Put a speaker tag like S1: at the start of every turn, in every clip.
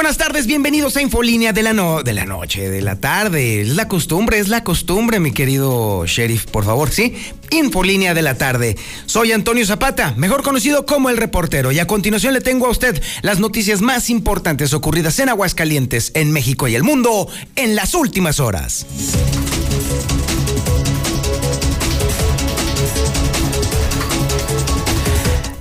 S1: Buenas tardes, bienvenidos a Infolínea de la, no, de la noche, de la tarde. Es la costumbre, es la costumbre, mi querido sheriff, por favor, ¿sí? Infolínea de la tarde. Soy Antonio Zapata, mejor conocido como el reportero, y a continuación le tengo a usted las noticias más importantes ocurridas en Aguascalientes, en México y el mundo en las últimas horas.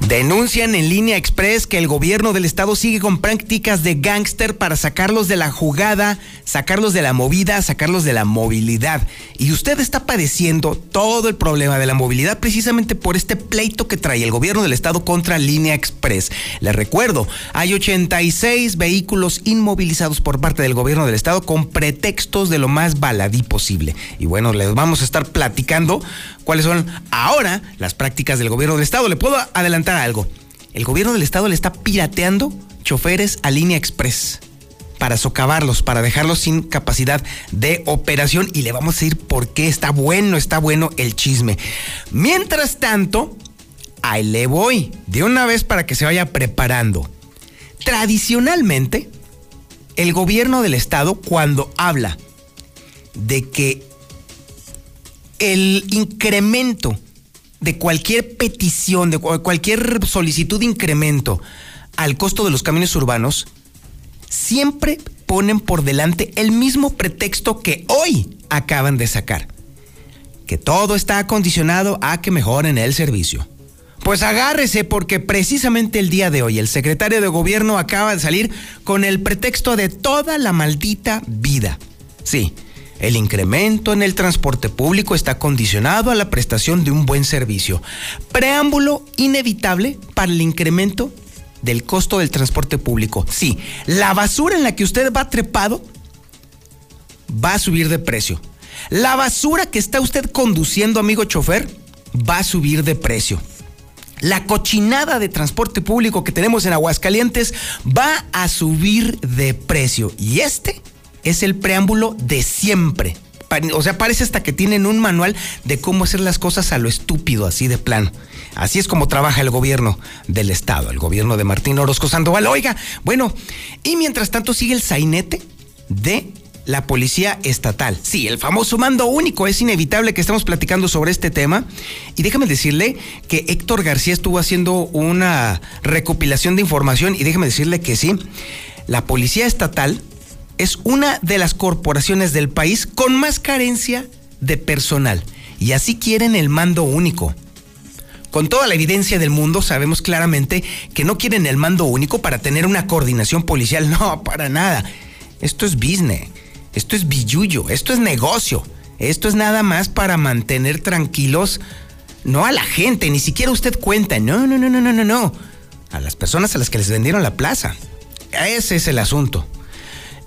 S1: Denuncian en línea express que el gobierno del estado sigue con prácticas de gángster para sacarlos de la jugada, sacarlos de la movida, sacarlos de la movilidad. Y usted está padeciendo todo el problema de la movilidad precisamente por este pleito que trae el gobierno del estado contra línea express. Les recuerdo, hay 86 vehículos inmovilizados por parte del gobierno del estado con pretextos de lo más baladí posible. Y bueno, les vamos a estar platicando cuáles son ahora las prácticas del gobierno del estado. Le puedo adelantar algo. El gobierno del estado le está pirateando choferes a línea express para socavarlos, para dejarlos sin capacidad de operación y le vamos a decir por qué está bueno, está bueno el chisme. Mientras tanto, ahí le voy, de una vez para que se vaya preparando. Tradicionalmente, el gobierno del estado cuando habla de que el incremento de cualquier petición, de cualquier solicitud de incremento al costo de los camiones urbanos, siempre ponen por delante el mismo pretexto que hoy acaban de sacar. Que todo está acondicionado a que mejoren el servicio. Pues agárrese porque precisamente el día de hoy el secretario de gobierno acaba de salir con el pretexto de toda la maldita vida. Sí, el incremento en el transporte público está condicionado a la prestación de un buen servicio. Preámbulo inevitable para el incremento del costo del transporte público. Sí, la basura en la que usted va trepado va a subir de precio. La basura que está usted conduciendo, amigo chofer, va a subir de precio. La cochinada de transporte público que tenemos en Aguascalientes va a subir de precio. Y este es el preámbulo de siempre. O sea, parece hasta que tienen un manual de cómo hacer las cosas a lo estúpido, así de plano. Así es como trabaja el gobierno del Estado, el gobierno de Martín Orozco Sandoval. Oiga, bueno, y mientras tanto sigue el sainete de la policía estatal. Sí, el famoso mando único. Es inevitable que estemos platicando sobre este tema. Y déjame decirle que Héctor García estuvo haciendo una recopilación de información y déjame decirle que sí, la policía estatal es una de las corporaciones del país con más carencia de personal. Y así quieren el mando único. Con toda la evidencia del mundo sabemos claramente que no quieren el mando único para tener una coordinación policial. No, para nada. Esto es business. Esto es billuyo. Esto es negocio. Esto es nada más para mantener tranquilos no a la gente, ni siquiera usted cuenta. No, no, no, no, no, no, no. A las personas a las que les vendieron la plaza. Ese es el asunto.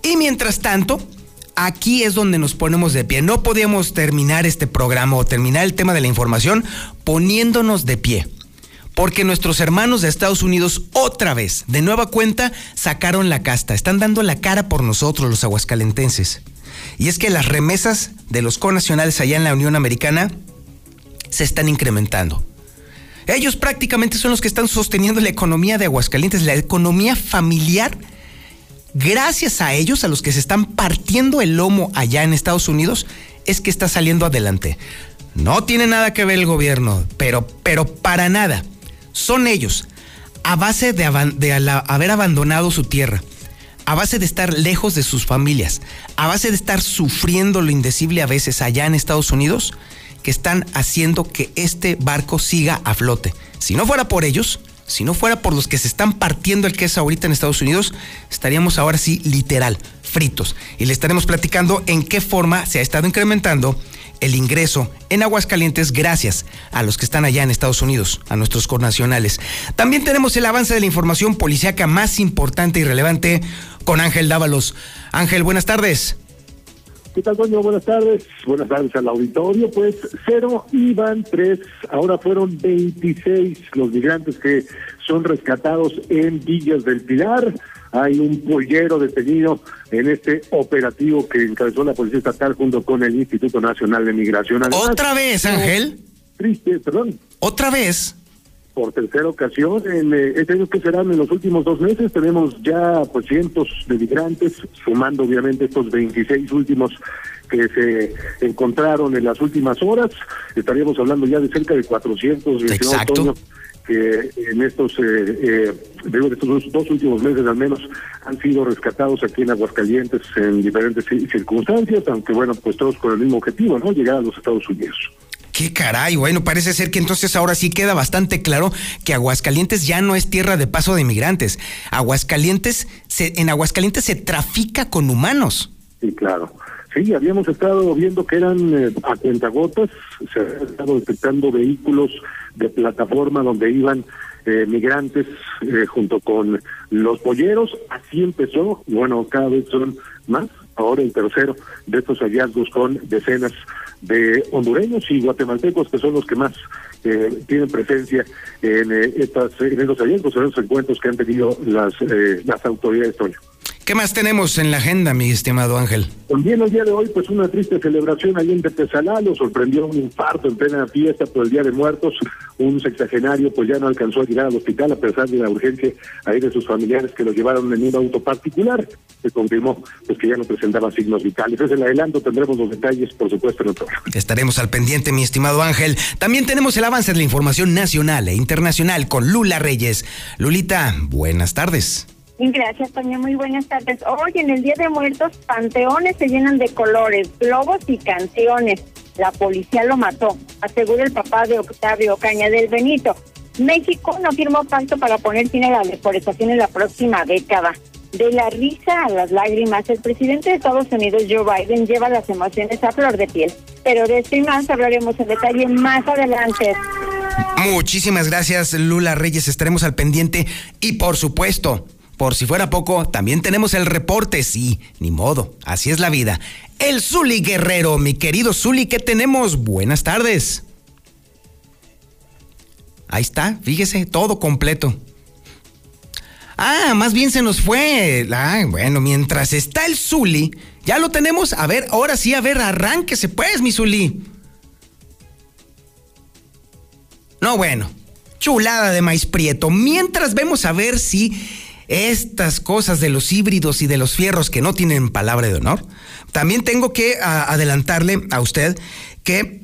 S1: Y mientras tanto, aquí es donde nos ponemos de pie. No podíamos terminar este programa o terminar el tema de la información poniéndonos de pie. Porque nuestros hermanos de Estados Unidos otra vez, de nueva cuenta, sacaron la casta. Están dando la cara por nosotros, los aguascalentenses. Y es que las remesas de los conacionales allá en la Unión Americana se están incrementando. Ellos prácticamente son los que están sosteniendo la economía de Aguascalientes, la economía familiar gracias a ellos, a los que se están partiendo el lomo allá en Estados Unidos, es que está saliendo adelante. No tiene nada que ver el gobierno, pero, pero para nada. Son ellos, a base de, haber abandonado su tierra, a base de estar lejos de sus familias, a base de estar sufriendo lo indecible a veces allá en Estados Unidos, que están haciendo que este barco siga a flote. Si no fuera por ellos, si no fuera por los que se están partiendo el queso ahorita en Estados Unidos, estaríamos ahora sí literal, fritos. Y le estaremos platicando en qué forma se ha estado incrementando el ingreso en Aguascalientes gracias a los que están allá en Estados Unidos, a nuestros connacionales. También tenemos el avance de la información policíaca más importante y relevante con Ángel Dávalos. Ángel, buenas tardes.
S2: ¿Qué tal, Toño? Buenas tardes. Buenas tardes al auditorio. Pues cero iban tres, ahora fueron 26 los migrantes que son rescatados en Villas del Pilar. Hay un pollero detenido en este operativo que encabezó la Policía Estatal junto con el Instituto Nacional de Migración.
S1: ¿Otra vez, Ángel?
S2: Triste, perdón.
S1: ¿Otra vez?
S2: Por tercera ocasión. En eh, este año que serán en los últimos dos meses tenemos ya pues cientos de migrantes, sumando obviamente estos 26 últimos que se encontraron en las últimas horas. Estaríamos hablando ya de cerca de 400,
S1: Exacto.
S2: que en estos, eh, eh, de estos dos, dos, últimos meses al menos han sido rescatados aquí en Aguascalientes en diferentes circunstancias, aunque bueno, pues todos con el mismo objetivo, ¿no? Llegar a los Estados Unidos.
S1: Qué caray, bueno, parece ser que entonces ahora sí queda bastante claro que Aguascalientes ya no es tierra de paso de inmigrantes. Aguascalientes, se, en Aguascalientes se trafica con humanos.
S2: Sí, claro. Sí, habíamos estado viendo que eran eh, a cuentagotas, se habían estado detectando vehículos de plataforma donde iban eh, migrantes eh, junto con los polleros. Así empezó, bueno, cada vez son más. Ahora el tercero de estos hallazgos con decenas de hondureños y guatemaltecos que son los que más eh, tienen presencia en eh, en estos hallazgos, en los encuentros que han tenido las eh, las autoridades, Toño.
S1: ¿Qué más tenemos en la agenda, mi estimado Ángel?
S2: También el día de hoy, pues una triste celebración ahí en Tepesalá, lo sorprendió un infarto en plena fiesta por el Día de Muertos. Un sexagenario, pues ya no alcanzó a llegar al hospital a pesar de la urgencia ahí de sus familiares que lo llevaron en un auto particular. Se confirmó pues que ya no presentaba signos vitales. Es el adelanto, tendremos los detalles, por supuesto, en el programa.
S1: Estaremos al pendiente, mi estimado Ángel. También tenemos el avance de la información nacional e internacional con Lula Reyes. Lulita, buenas tardes.
S3: Gracias, Toña. Muy buenas tardes. Hoy, en el Día de Muertos, panteones se llenan de colores, globos y canciones. La policía lo mató, asegura el papá de Octavio Caña del Benito. México no firmó pacto para poner fin a la deforestación en la próxima década. De la risa a las lágrimas, el presidente de Estados Unidos, Joe Biden, lleva las emociones a flor de piel. Pero de esto y más hablaremos en detalle más adelante.
S1: Muchísimas gracias, Lula Reyes. Estaremos al pendiente y, por supuesto, por si fuera poco, también tenemos el reporte, sí, ni modo, así es la vida. El Zuli Guerrero, mi querido Zuli, ¿qué tenemos? Buenas tardes. Ahí está, fíjese, todo completo. Ah, más bien se nos fue. Ah, bueno, mientras está el Zuli, ya lo tenemos. A ver, ahora sí, a ver, arránquese pues, mi Zuli. No, bueno, chulada de maíz prieto. Mientras vemos a ver si estas cosas de los híbridos y de los fierros que no tienen palabra de honor, también tengo que adelantarle a usted que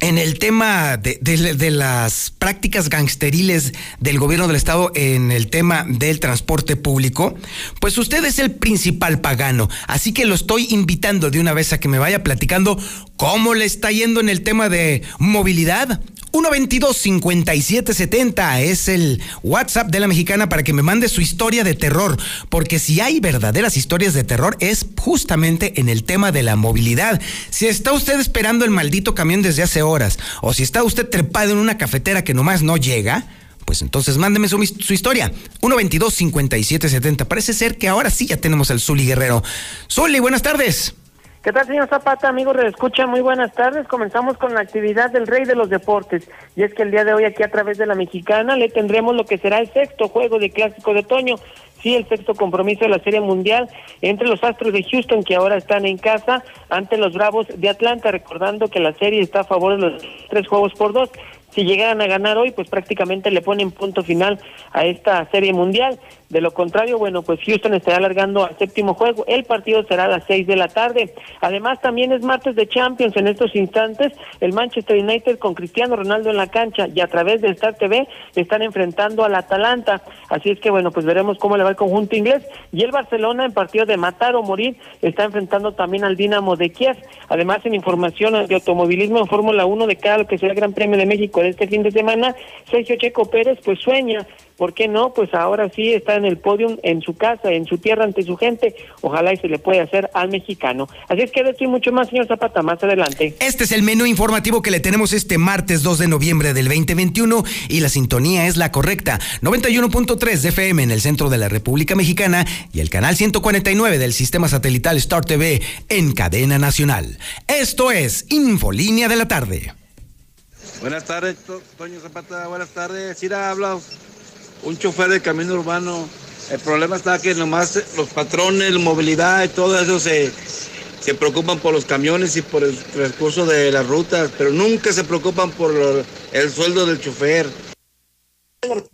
S1: en el tema de, las prácticas gangsteriles del gobierno del estado en el tema del transporte público, pues usted es el principal pagano. Así que lo estoy invitando de una vez a que me vaya platicando cómo le está yendo en el tema de movilidad. 122-5770 es el WhatsApp de la mexicana para que me mande su historia de terror, porque si hay verdaderas historias de terror es justamente en el tema de la movilidad. Si está usted esperando el maldito camión desde hace horas, o si está usted trepado en una cafetera que nomás no llega, pues entonces mándeme su, su historia. 122-5770. Parece ser que ahora sí ya tenemos al Zuli Guerrero. Zuli, buenas tardes.
S4: ¿Qué tal, señor Zapata? Amigos Escucha, muy buenas tardes. Comenzamos con la actividad del Rey de los Deportes. Y es que el día de hoy aquí a través de la Mexicana le tendremos lo que será el sexto juego de Clásico de Otoño. Sí, el sexto compromiso de la Serie Mundial entre los Astros de Houston, que ahora están en casa, ante los Bravos de Atlanta, recordando que la serie está a favor de los tres juegos por dos si llegaran a ganar hoy, pues prácticamente le ponen punto final a esta serie mundial. De lo contrario, bueno, pues Houston estará alargando al séptimo juego. El partido será a las seis de la tarde. Además, también es martes de Champions en estos instantes. El Manchester United con Cristiano Ronaldo en la cancha y a través de Star TV están enfrentando al Atalanta. Así es que, bueno, pues veremos cómo le va el conjunto inglés. Y el Barcelona en partido de matar o morir está enfrentando también al Dinamo de Kiev. Además, en información de automovilismo en Fórmula 1 de cada lo que será el Gran Premio de México este fin de semana, Sergio Checo Pérez pues sueña ¿por qué no? Pues ahora sí está en el podium en su casa, en su tierra, ante su gente. Ojalá y se le pueda hacer al mexicano. Así es que de esto y mucho más, señor Zapata, más adelante.
S1: Este es el menú informativo que le tenemos este martes 2 de noviembre del 2021 y la sintonía es la correcta. 91.3 de FM en el centro de la República Mexicana y el canal 149 del sistema satelital Star TV en cadena nacional. Esto es Infolínea de la tarde.
S5: Buenas tardes, Toño Zapata. Buenas tardes. Ira, habla un chofer de camino urbano. El problema está que nomás los patrones, la movilidad y todo eso se, se preocupan por los camiones y por el transcurso de las rutas, pero nunca se preocupan por el sueldo del chofer.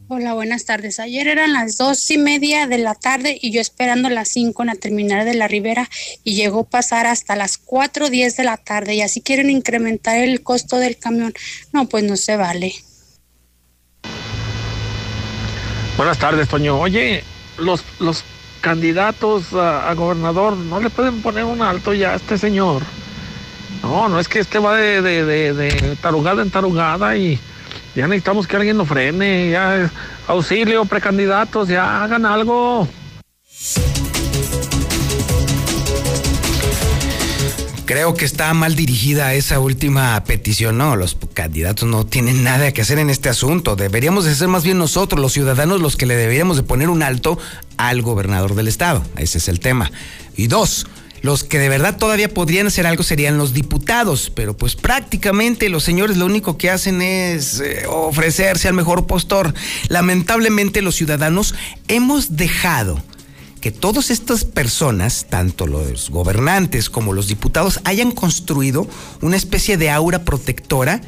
S6: Hola, buenas tardes. Ayer eran las dos y media de la tarde y yo esperando las cinco en la terminal de la Ribera y llegó a pasar hasta las cuatro diez de la tarde y así quieren incrementar el costo del camión. No, pues no se vale.
S7: Buenas tardes, Toño. Oye, los, los candidatos a, gobernador no le pueden poner un alto ya a este señor. No, no es que este va de, de, de, de tarugada en tarugada y ya necesitamos que alguien lo frene. Ya, auxilio, precandidatos, ya hagan algo.
S1: Creo que está mal dirigida esa última petición. No, los candidatos no tienen nada que hacer en este asunto. Deberíamos de ser más bien nosotros, los ciudadanos, los que le deberíamos de poner un alto al gobernador del estado. Ese es el tema. Y dos, los que de verdad todavía podrían hacer algo serían los diputados, pero pues prácticamente los señores lo único que hacen es eh, ofrecerse al mejor postor. Lamentablemente los ciudadanos hemos dejado que todas estas personas, tanto los gobernantes como los diputados, hayan construido una especie de aura protectora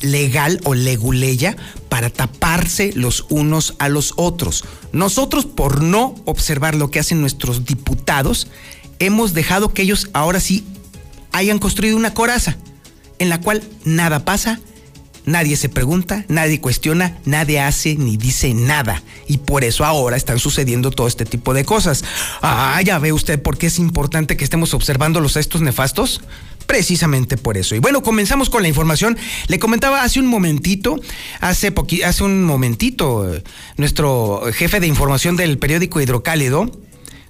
S1: legal o leguleya para taparse los unos a los otros. Nosotros, por no observar lo que hacen nuestros diputados, hemos dejado que ellos ahora sí hayan construido una coraza en la cual nada pasa, Nadie se pregunta, nadie cuestiona, nadie hace ni dice nada. Y por eso ahora están sucediendo todo este tipo de cosas. Ah, ya ve usted por qué es importante que estemos observando los estos nefastos. Precisamente por eso. Y bueno, comenzamos con la información. Le comentaba hace un momentito, hace, hace un momentito, eh, nuestro jefe de información del periódico Hidrocálido,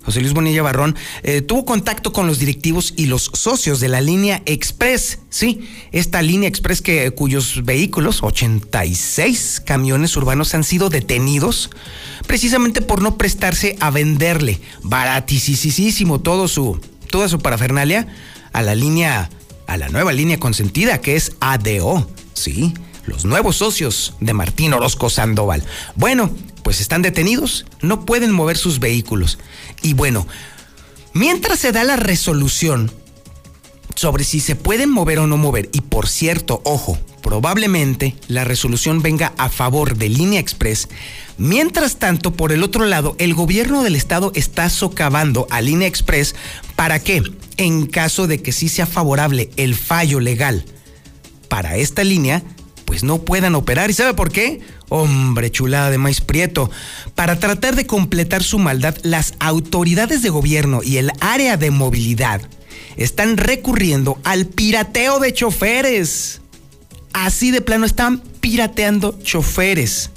S1: José Luis Bonilla Barrón, eh, tuvo contacto con los directivos y los socios de la línea Express. Sí, esta línea Express que, cuyos vehículos, 86 camiones urbanos, han sido detenidos precisamente por no prestarse a venderle baratísimo todo su, toda su parafernalia a la línea, a la nueva línea consentida que es ADO. Sí, los nuevos socios de Martín Orozco Sandoval. Bueno, pues están detenidos, no pueden mover sus vehículos. Y bueno, mientras se da la resolución sobre si se pueden mover o no mover, y por cierto, ojo, probablemente la resolución venga a favor de Línea Express, mientras tanto, por el otro lado, el gobierno del estado está socavando a Línea Express para que, en caso de que sí sea favorable el fallo legal para esta línea, pues no puedan operar. ¿Y sabe por qué? Hombre, chulada de maíz prieto. Para tratar de completar su maldad, las autoridades de gobierno y el área de movilidad están recurriendo al pirateo de choferes. Así de plano están pirateando choferes.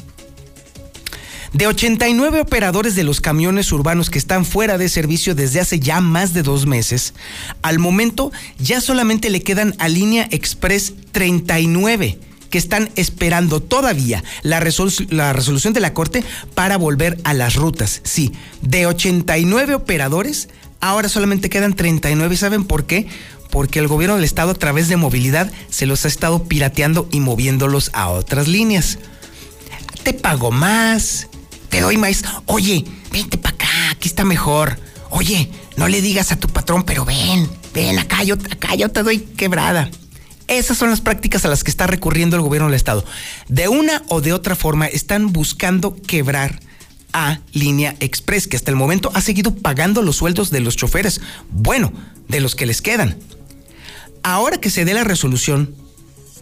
S1: De 89 operadores de los camiones urbanos que están fuera de servicio desde hace ya más de dos meses, al momento ya solamente le quedan a Línea Express 39 que están esperando todavía la, la resolución de la Corte para volver a las rutas. Sí, de 89 operadores, ahora solamente quedan 39. ¿Saben por qué? Porque el gobierno del estado a través de movilidad se los ha estado pirateando y moviéndolos a otras líneas. Te pago más, te doy más. Oye, vente para acá, aquí está mejor. Oye, no le digas a tu patrón, pero ven, ven, acá yo, acá yo te doy quebrada. Esas son las prácticas a las que está recurriendo el gobierno del Estado. De una o de otra forma están buscando quebrar a Línea Express, que hasta el momento ha seguido pagando los sueldos de los choferes, bueno, de los que les quedan. Ahora que se dé la resolución,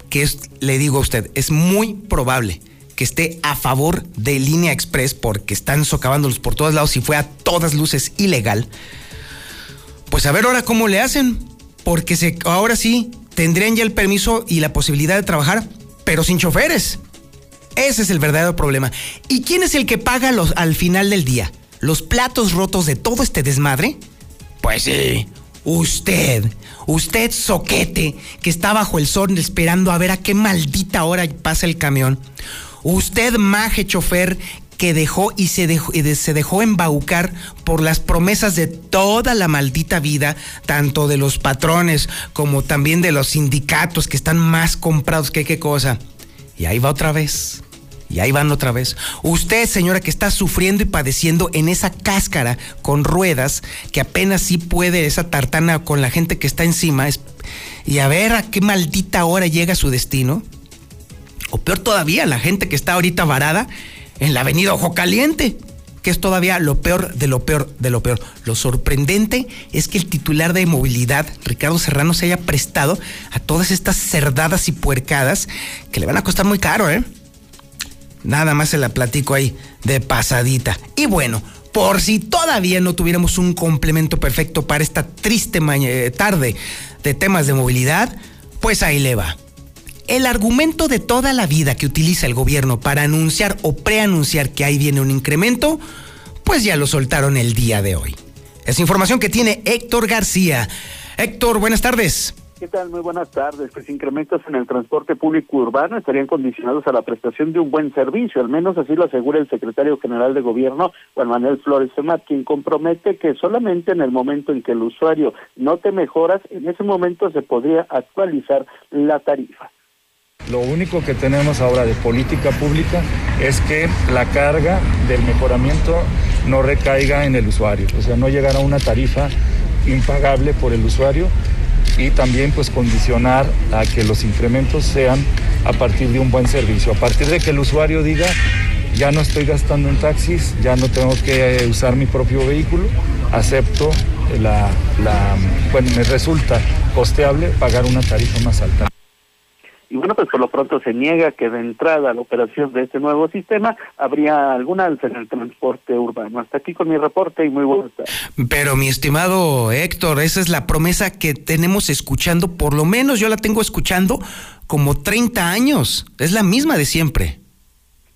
S1: que le digo a usted, es muy probable que esté a favor de Línea Express porque están socavándolos por todos lados y fue a todas luces ilegal. Pues a ver ahora cómo le hacen, porque ahora sí tendrían ya el permiso y la posibilidad de trabajar pero sin choferes. Ese es el verdadero problema. ¿Y quién es el que paga los, al final del día? ¿Los platos rotos de todo este desmadre? Pues sí, usted. Usted, soquete, que está bajo el sol esperando a ver a qué maldita hora pasa el camión. Usted, maje chofer, que dejó y se dejó, se dejó embaucar por las promesas de toda la maldita vida, tanto de los patrones como también de los sindicatos que están más comprados que qué cosa. Y ahí va otra vez. Y ahí van otra vez. Usted, señora, que está sufriendo y padeciendo en esa cáscara con ruedas, que apenas sí puede esa tartana con la gente que está encima, y a ver a qué maldita hora llega su destino. O peor todavía, la gente que está ahorita varada en la avenida Ojo Caliente, que es todavía lo peor de lo peor de lo peor. Lo sorprendente es que el titular de movilidad, Ricardo Serrano, se haya prestado a todas estas cerdadas y puercadas que le van a costar muy caro, ¿eh? Nada más se la platico ahí de pasadita. Y bueno, por si todavía no tuviéramos un complemento perfecto para esta triste tarde de temas de movilidad, pues ahí le va. El argumento de toda la vida que utiliza el gobierno para anunciar o preanunciar que ahí viene un incremento, pues ya lo soltaron el día de hoy. Es información que tiene Héctor García. Héctor, buenas tardes.
S8: ¿Qué tal? Muy buenas tardes. Pues incrementos en el transporte público urbano estarían condicionados a la prestación de un buen servicio, al menos así lo asegura el secretario general de gobierno, Juan Manuel Flores Femat, quien compromete que solamente en el momento en que el usuario note mejoras, en ese momento se podría actualizar la tarifa.
S9: Lo único que tenemos ahora de política pública es que la carga del mejoramiento no recaiga en el usuario, o sea, no llegar a una tarifa impagable por el usuario y también pues condicionar a que los incrementos sean a partir de un buen servicio, a partir de que el usuario diga ya no estoy gastando en taxis, ya no tengo que usar mi propio vehículo, acepto la, la bueno, me resulta costeable pagar una tarifa más alta.
S8: Bueno, pues por lo pronto se niega que de entrada a la operación de este nuevo sistema habría algún alza en el transporte urbano. Hasta aquí con mi reporte y muy buenas tardes.
S1: Pero mi estimado Héctor, esa es la promesa que tenemos escuchando, por lo menos yo la tengo escuchando como 30 años. Es la misma de siempre.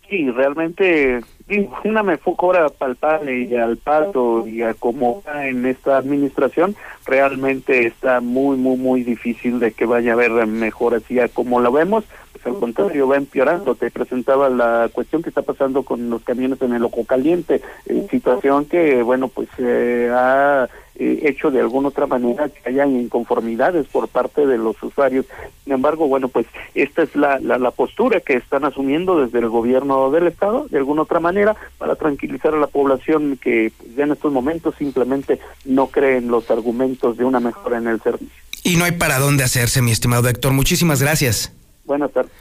S8: Sí, realmente una me cobra palpable y al paso y a como en esta administración, realmente está muy, muy, muy difícil de que vaya a haber mejoras y a como lo vemos, al contrario, va empeorando. Te presentaba la cuestión que está pasando con los camiones en el ojo caliente, eh, situación que, bueno, pues eh, ha eh, hecho de alguna otra manera que haya inconformidades por parte de los usuarios. Sin embargo, bueno, pues esta es la, la, postura que están asumiendo desde el gobierno del Estado, de alguna otra manera, para tranquilizar a la población que pues, ya en estos momentos simplemente no creen los argumentos de una mejora en el servicio.
S1: Y no hay para dónde hacerse, mi estimado Héctor. Muchísimas gracias.
S8: Buenas tardes.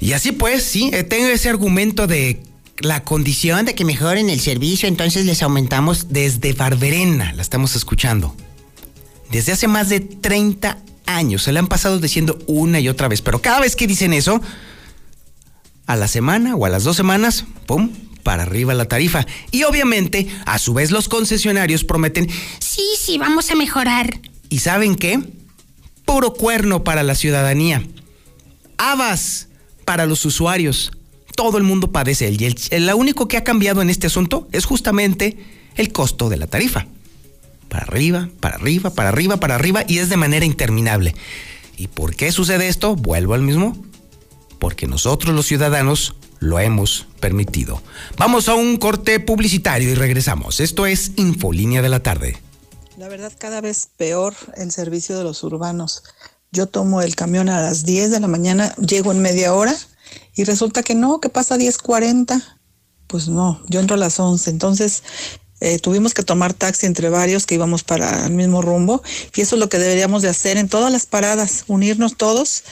S1: Y así pues, sí, eh, tengo ese argumento de la condición de que mejoren el servicio, entonces les aumentamos desde Barberena, la estamos escuchando. Desde hace más de 30 años, se le han pasado diciendo una y otra vez, pero cada vez que dicen eso, a la semana o a las dos semanas, ¡pum! para arriba la tarifa. Y obviamente, a su vez los concesionarios prometen, sí, sí, vamos a mejorar. ¿Y saben qué? Puro cuerno para la ciudadanía. Habas para los usuarios todo el mundo padece. Y el, lo único que ha cambiado en este asunto es justamente el costo de la tarifa. Para arriba, para arriba, para arriba, para arriba y es de manera interminable. ¿Y por qué sucede esto? Vuelvo al mismo. Porque nosotros los ciudadanos lo hemos permitido. Vamos a un corte publicitario y regresamos. Esto es Infolínea de la tarde.
S10: La verdad, cada vez peor el servicio de los urbanos. Yo tomo el camión a las 10 de la mañana, llego en media hora y resulta que no, que pasa 10.40. Pues no, yo entro a las 11. Entonces eh, tuvimos que tomar taxi entre varios que íbamos para el mismo rumbo y eso es lo que deberíamos de hacer en todas las paradas, unirnos todos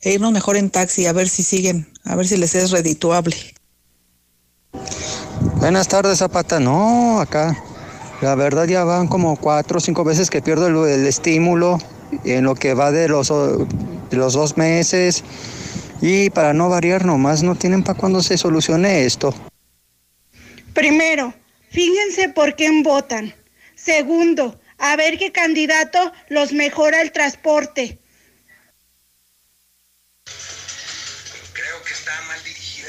S10: e irnos mejor en taxi a ver si siguen, a ver si les es redituable.
S11: Buenas tardes, Zapata. No, acá. La verdad ya van como cuatro o cinco veces que pierdo el, estímulo en lo que va de los, de los dos meses. Y para no variar nomás, no tienen para cuando se solucione esto.
S12: Primero, fíjense por quién votan. Segundo, a ver qué candidato los mejora el transporte.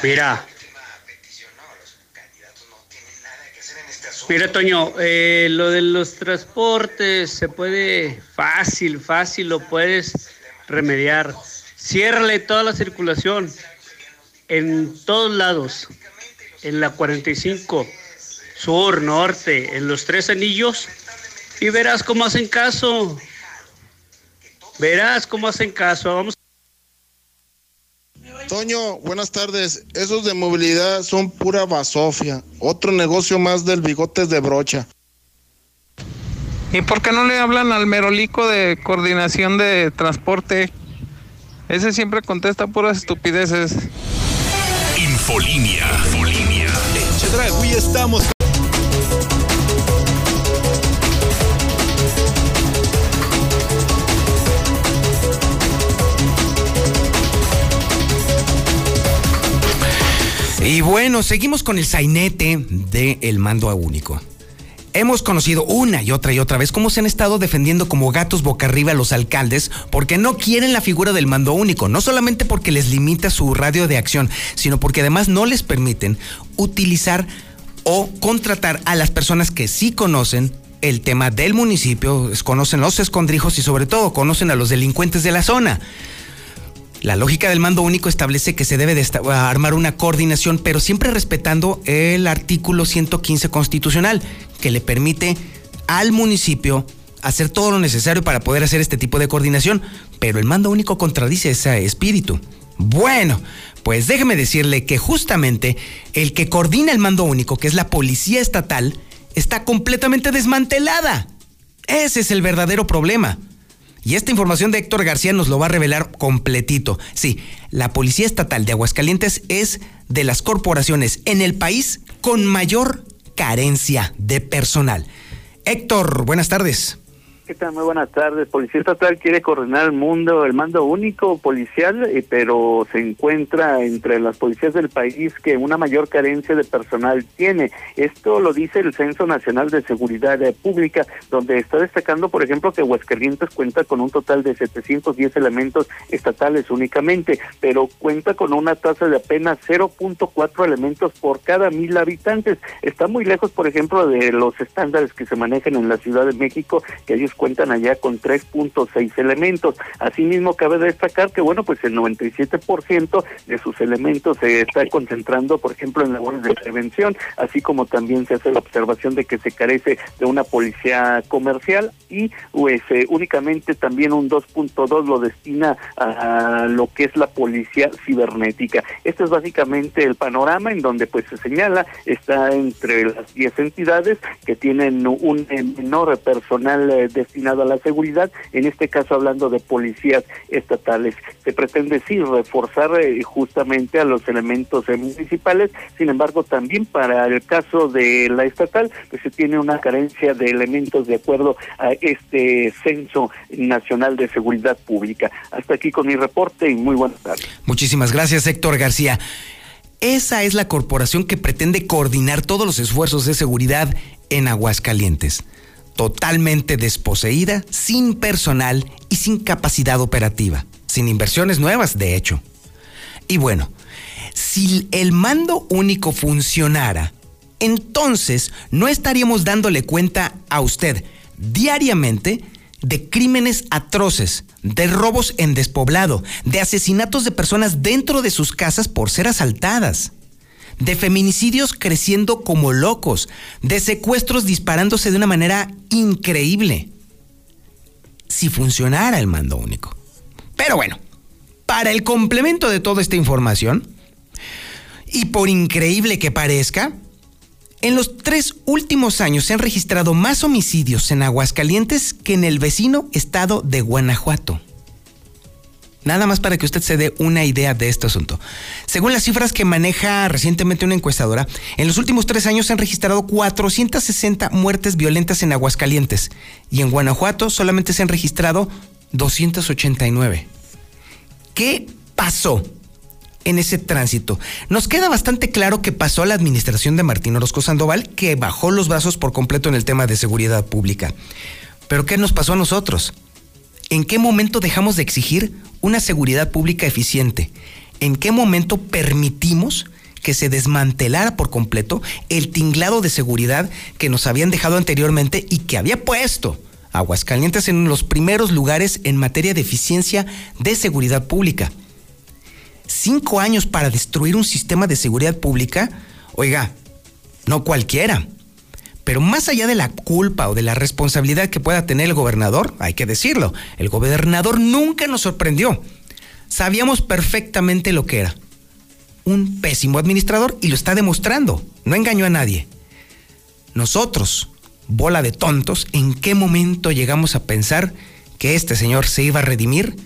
S13: Mira. Mira, Toño, eh, lo de los transportes se puede fácil, fácil, lo puedes remediar. Ciérrale toda la circulación en todos lados, en la 45, sur, norte, en los tres anillos, y verás cómo hacen caso. Verás cómo hacen caso. Vamos.
S14: Toño, buenas tardes. Esos de movilidad son pura basofia. Otro negocio más del bigotes de brocha.
S15: ¿Y por qué no le hablan al merolico de coordinación de transporte? Ese siempre contesta puras estupideces.
S16: Infolínea.
S17: En estamos.
S1: Y bueno, seguimos con el sainete del mando a único. Hemos conocido una y otra y otra vez cómo se han estado defendiendo como gatos boca arriba los alcaldes porque no quieren la figura del mando único, no solamente porque les limita su radio de acción, sino porque además no les permiten utilizar o contratar a las personas que sí conocen el tema del municipio, conocen los escondrijos y sobre todo conocen a los delincuentes de la zona. La lógica del mando único establece que se debe de armar una coordinación, pero siempre respetando el artículo 115 constitucional, que le permite al municipio hacer todo lo necesario para poder hacer este tipo de coordinación, pero el mando único contradice ese espíritu. Bueno, pues déjeme decirle que justamente el que coordina el mando único, que es la policía estatal, está completamente desmantelada. Ese es el verdadero problema. Y esta información de Héctor García nos lo va a revelar completito. Sí, la Policía Estatal de Aguascalientes es de las corporaciones en el país con mayor carencia de personal. Héctor, buenas tardes.
S8: ¿Qué tal? Muy buenas tardes. Policía Estatal quiere coordinar el mundo, el mando único policial, eh, pero se encuentra entre las policías del país que una mayor carencia de personal tiene. Esto lo dice el Censo Nacional de Seguridad eh, Pública, donde está destacando, por ejemplo, que Huascarrientes cuenta con un total de 710 elementos estatales únicamente, pero cuenta con una tasa de apenas 0.4 elementos por cada mil habitantes. Está muy lejos, por ejemplo, de los estándares que se manejan en la Ciudad de México, que ellos cuentan allá con 3.6 elementos. Asimismo, cabe destacar que, bueno, pues el 97% de sus elementos se está concentrando, por ejemplo, en labores de prevención, así como también se hace la observación de que se carece de una policía comercial y pues eh, únicamente también un 2.2 lo destina a lo que es la policía cibernética. Este es básicamente el panorama en donde pues se señala está entre las 10 entidades que tienen un menor personal eh, de destinado a la seguridad, en este caso hablando de policías estatales. Se pretende sí reforzar eh, justamente a los elementos eh, municipales, sin embargo también para el caso de la estatal, pues se tiene una carencia de elementos de acuerdo a este censo nacional de seguridad pública. Hasta aquí con mi reporte y muy buenas tardes.
S1: Muchísimas gracias Héctor García. Esa es la corporación que pretende coordinar todos los esfuerzos de seguridad en Aguascalientes totalmente desposeída, sin personal y sin capacidad operativa, sin inversiones nuevas, de hecho. Y bueno, si el mando único funcionara, entonces no estaríamos dándole cuenta a usted diariamente de crímenes atroces, de robos en despoblado, de asesinatos de personas dentro de sus casas por ser asaltadas de feminicidios creciendo como locos, de secuestros disparándose de una manera increíble. Si funcionara el mando único. Pero bueno, para el complemento de toda esta información, y por increíble que parezca, en los tres últimos años se han registrado más homicidios en Aguascalientes que en el vecino estado de Guanajuato. Nada más para que usted se dé una idea de este asunto. Según las cifras que maneja recientemente una encuestadora, en los últimos tres años se han registrado 460 muertes violentas en Aguascalientes y en Guanajuato solamente se han registrado 289. ¿Qué pasó? en ese tránsito. Nos queda bastante claro que pasó a la administración de Martín Orozco Sandoval, que bajó los brazos por completo en el tema de seguridad pública. Pero ¿qué nos pasó a nosotros? ¿En qué momento dejamos de exigir una seguridad pública eficiente? ¿En qué momento permitimos que se desmantelara por completo el tinglado de seguridad que nos habían dejado anteriormente y que había puesto Aguascalientes en los primeros lugares en materia de eficiencia de seguridad pública. Cinco años para destruir un sistema de seguridad pública, oiga, no cualquiera. Pero más allá de la culpa o de la responsabilidad que pueda tener el gobernador, hay que decirlo, el gobernador nunca nos sorprendió. Sabíamos perfectamente lo que era. Un pésimo administrador y lo está demostrando. No engañó a nadie. Nosotros, bola de tontos, ¿en qué momento llegamos a pensar que este señor se iba a redimir?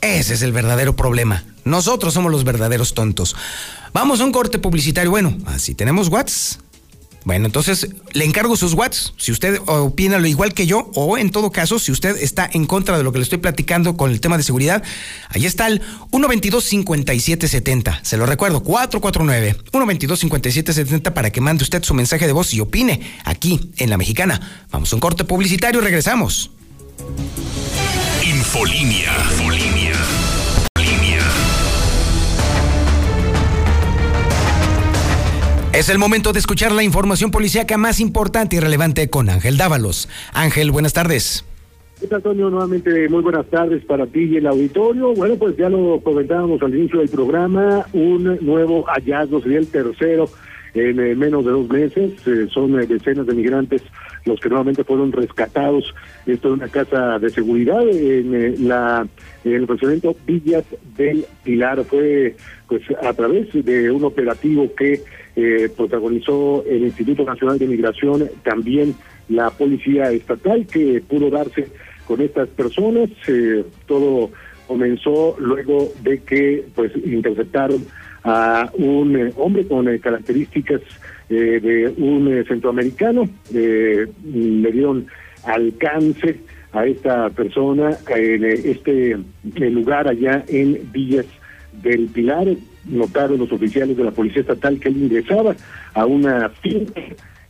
S1: Ese es el verdadero problema. Nosotros somos los verdaderos tontos. Vamos a un corte publicitario. Bueno, así tenemos WhatsApp. Bueno, entonces le encargo sus watts. Si usted opina lo igual que yo, o en todo caso, si usted está en contra de lo que le estoy platicando con el tema de seguridad, ahí está el 122-5770. Se lo recuerdo, 449 122-5770 para que mande usted su mensaje de voz y opine aquí en La Mexicana. Vamos a un corte publicitario y regresamos.
S16: Infolinia. Infolinia.
S1: Es el momento de escuchar la información policíaca más importante y relevante con Ángel Dávalos. Ángel, buenas tardes.
S2: ¿Qué tal, Antonio? Nuevamente, muy buenas tardes para ti y el auditorio. Bueno, pues ya lo comentábamos al inicio del programa, un nuevo hallazgo, sería el tercero en eh, menos de dos meses. Eh, son eh, decenas de migrantes los que nuevamente fueron rescatados. Esto es una casa de seguridad en la el funcionamiento Villas del Pilar. Fue pues a través de un operativo que eh, protagonizó el Instituto Nacional de Migración, también la Policía Estatal, que pudo darse con estas personas. Eh, todo comenzó luego de que pues interceptaron a un eh, hombre con características de un centroamericano, le dieron alcance a esta persona en este lugar allá en Villas del Pilar, notaron los oficiales de la Policía Estatal que él ingresaba a una finca.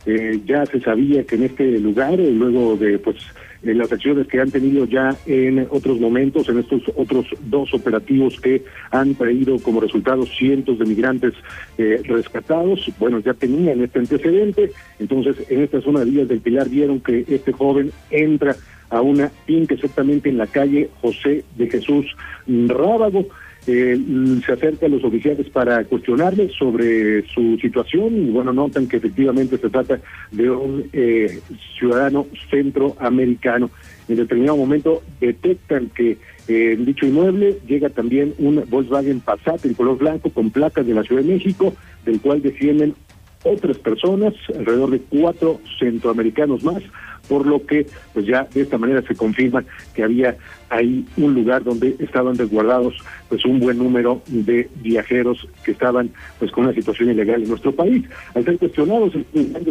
S2: Eh, ya se sabía que en este lugar, eh, luego de pues en las acciones que han tenido ya en otros momentos, en estos otros dos operativos que han traído como resultado cientos de migrantes eh, rescatados, bueno, ya tenían este antecedente, entonces en esta zona de Villas del Pilar vieron que este joven entra a una finca exactamente en la calle José de Jesús Rábago, eh, se acerca a los oficiales para cuestionarles sobre su situación y bueno, notan que efectivamente se trata de un eh, ciudadano centroamericano. En determinado momento detectan que eh, en dicho inmueble llega también un Volkswagen Passat en color blanco con placas de la Ciudad de México, del cual descienden otras personas, alrededor de cuatro centroamericanos más, por lo que pues ya de esta manera se confirma que había ahí un lugar donde estaban resguardados pues un buen número de viajeros que estaban pues con una situación ilegal en nuestro país. Al ser cuestionados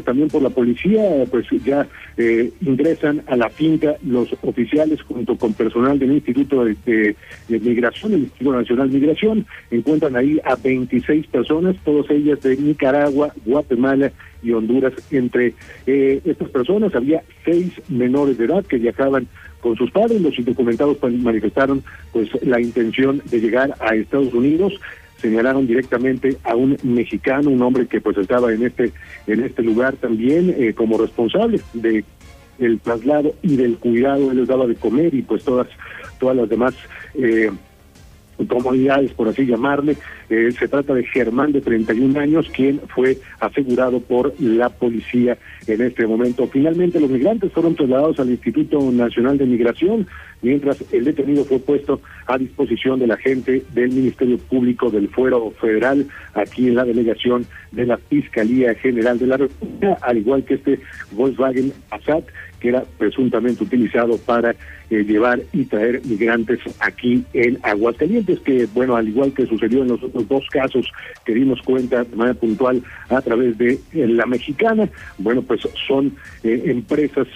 S2: también por la policía, pues ya eh, ingresan a la finca los oficiales junto con personal del Instituto de, Migración, el Instituto Nacional de Migración, encuentran ahí a 26 personas, todas ellas de Nicaragua, Guatemala y Honduras. Entre eh, estas personas había seis menores de edad que viajaban con sus padres. Los indocumentados manifestaron pues la intención de llegar a Estados Unidos señalaron directamente a un mexicano, un hombre que pues estaba en este en este lugar también eh, como responsable de el traslado y del cuidado, él les daba de comer y pues todas todas las demás eh, comunidades, por así llamarle. Eh, se trata de Germán, de 31 años, quien fue asegurado por la policía en este momento. Finalmente, los migrantes fueron trasladados al Instituto Nacional de Migración, mientras el detenido fue puesto a disposición de la gente del Ministerio Público del Fuero Federal, aquí en la delegación de la Fiscalía General de la República, al igual que este Volkswagen Passat, era presuntamente utilizado para eh, llevar y traer migrantes aquí en Aguascalientes, que bueno, al igual que sucedió en los otros dos casos que dimos cuenta de manera puntual a través de eh, la mexicana, bueno, pues son eh, empresas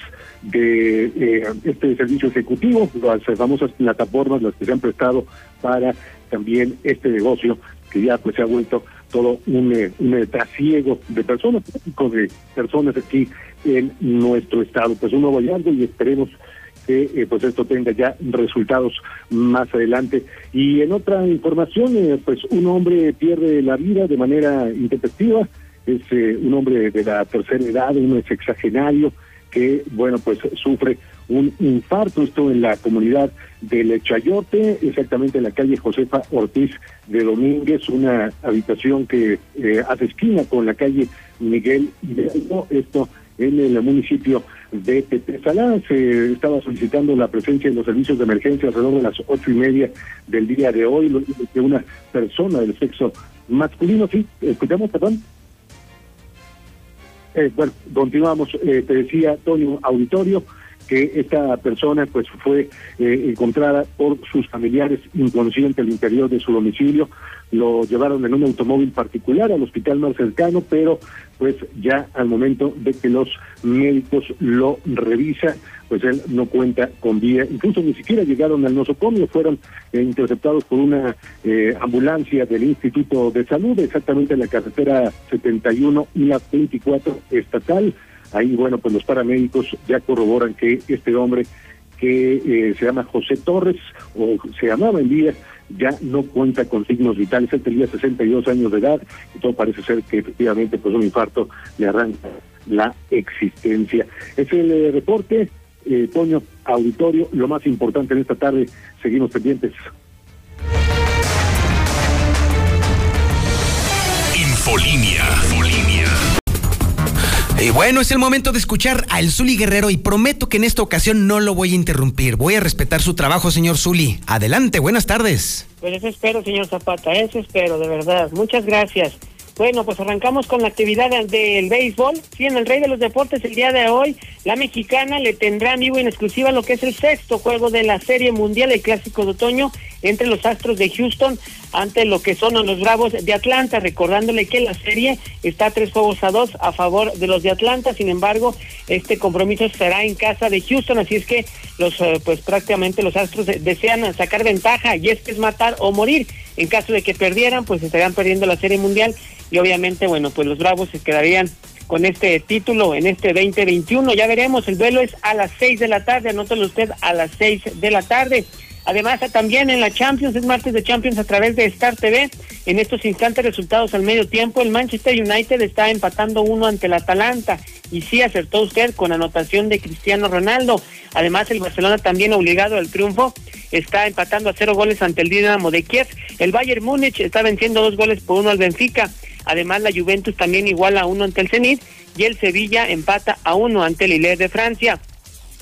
S2: de este servicio ejecutivo, las famosas plataformas, las que se han prestado para también este negocio que ya pues se ha vuelto todo un, un trasiego de personas, de personas aquí en nuestro estado. Pues un nuevo hallazgo y esperemos que eh, pues esto tenga ya resultados más adelante. Y en otra información, eh, pues un hombre pierde la vida de manera intempestiva, es eh, un hombre de la tercera edad, un sexagenario que, bueno, pues sufre un infarto, esto en la comunidad del Chayote, exactamente en la calle Josefa Ortiz de Domínguez, una habitación que hace esquina con la calle Miguel Hidalgo, esto en el municipio de Tepesalá. Se estaba solicitando la presencia de los servicios de emergencia alrededor de las ocho y media del día de hoy, que una persona del sexo masculino, sí, escuchamos, perdón. Eh, bueno, continuamos, eh, te decía Toño Auditorio, que esta persona pues fue eh, encontrada por sus familiares inconsciente al interior de su domicilio lo llevaron en un automóvil particular al hospital más cercano, pero pues ya al momento de que los médicos lo revisan, pues él no cuenta con vía, incluso ni siquiera llegaron al nosocomio, fueron eh, interceptados por una eh, ambulancia del Instituto de Salud, exactamente en la carretera 71 y la 24 estatal. Ahí, bueno, pues los paramédicos ya corroboran que este hombre que eh, se llama José Torres, o se llamaba en día, ya no cuenta con signos vitales. Él tenía 62 años de edad y todo parece ser que efectivamente pues un infarto le arranca la existencia. Es el eh, reporte, eh, Toño, auditorio, lo más importante en esta tarde. Seguimos pendientes.
S16: Infolínea. Infolínea.
S1: Y bueno, es el momento de escuchar a El Zuli Guerrero y prometo que en esta ocasión no lo voy a interrumpir. Voy a respetar su trabajo, señor Zuli. Adelante, buenas tardes.
S4: Pues eso espero, señor Zapata, eso espero, de verdad. Muchas gracias. Bueno, pues arrancamos con la actividad del béisbol. Sí, en el Rey de los Deportes el día de hoy, la mexicana le tendrá en vivo en exclusiva lo que es el sexto juego de la Serie Mundial, el Clásico de Otoño, entre los Astros de Houston ante lo que son los Bravos de Atlanta, recordándole que la serie está tres juegos a dos a favor de los de Atlanta, sin embargo, este compromiso será en casa de Houston, así es que los eh, pues prácticamente los Astros desean sacar ventaja y es que es matar o morir. En caso de que perdieran, pues estarían perdiendo la Serie Mundial y obviamente, bueno, pues los Bravos se quedarían con este título en este 2021. Ya veremos, el duelo es a las seis de la tarde, anótelo usted a las seis de la tarde. Además, también en la Champions, es martes de Champions a través de Star TV. En estos instantes, resultados al medio tiempo, el Manchester United está empatando uno ante el Atalanta. Y sí acertó usted con anotación de Cristiano Ronaldo. Además, el Barcelona también obligado al triunfo está empatando a cero goles ante el Dinamo de Kiev. El Bayern Múnich está venciendo dos goles por uno al Benfica. Además, la Juventus también igual a uno ante el Zenit y el Sevilla empata a uno ante el Lille de Francia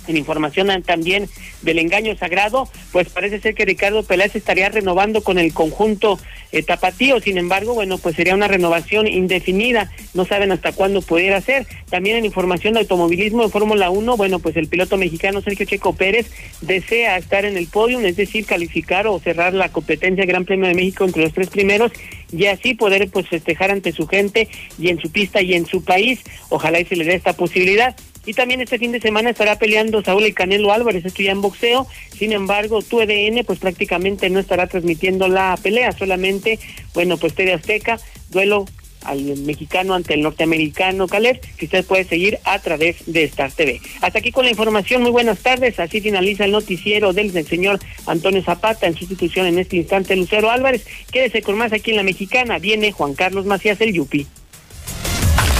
S4: en información también del engaño sagrado, pues parece ser que Ricardo Peláez estaría renovando con el conjunto eh, tapatío, sin embargo, bueno, pues sería una renovación indefinida, no saben hasta cuándo pudiera ser. También en información de automovilismo de Fórmula 1, bueno, pues el piloto mexicano Sergio Checo Pérez desea estar en el podio, es decir, calificar o cerrar la competencia Gran Premio de México entre los tres primeros y así poder pues festejar ante su gente y en su pista y en su país. Ojalá y se le dé esta posibilidad. Y también este fin de semana estará peleando Saúl y Canelo Álvarez, esto ya en boxeo. Sin embargo, tu EDN pues prácticamente no estará transmitiendo la pelea, solamente, bueno, pues TV Azteca, duelo al mexicano ante el norteamericano Caleb, que usted puede seguir a través de Star TV. Hasta aquí con la información, muy buenas tardes. Así finaliza el noticiero del, señor Antonio Zapata en sustitución en este instante Lucero Álvarez. Quédese con más aquí en la mexicana. Viene Juan Carlos Macías, el Yupi.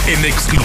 S16: En exclusiva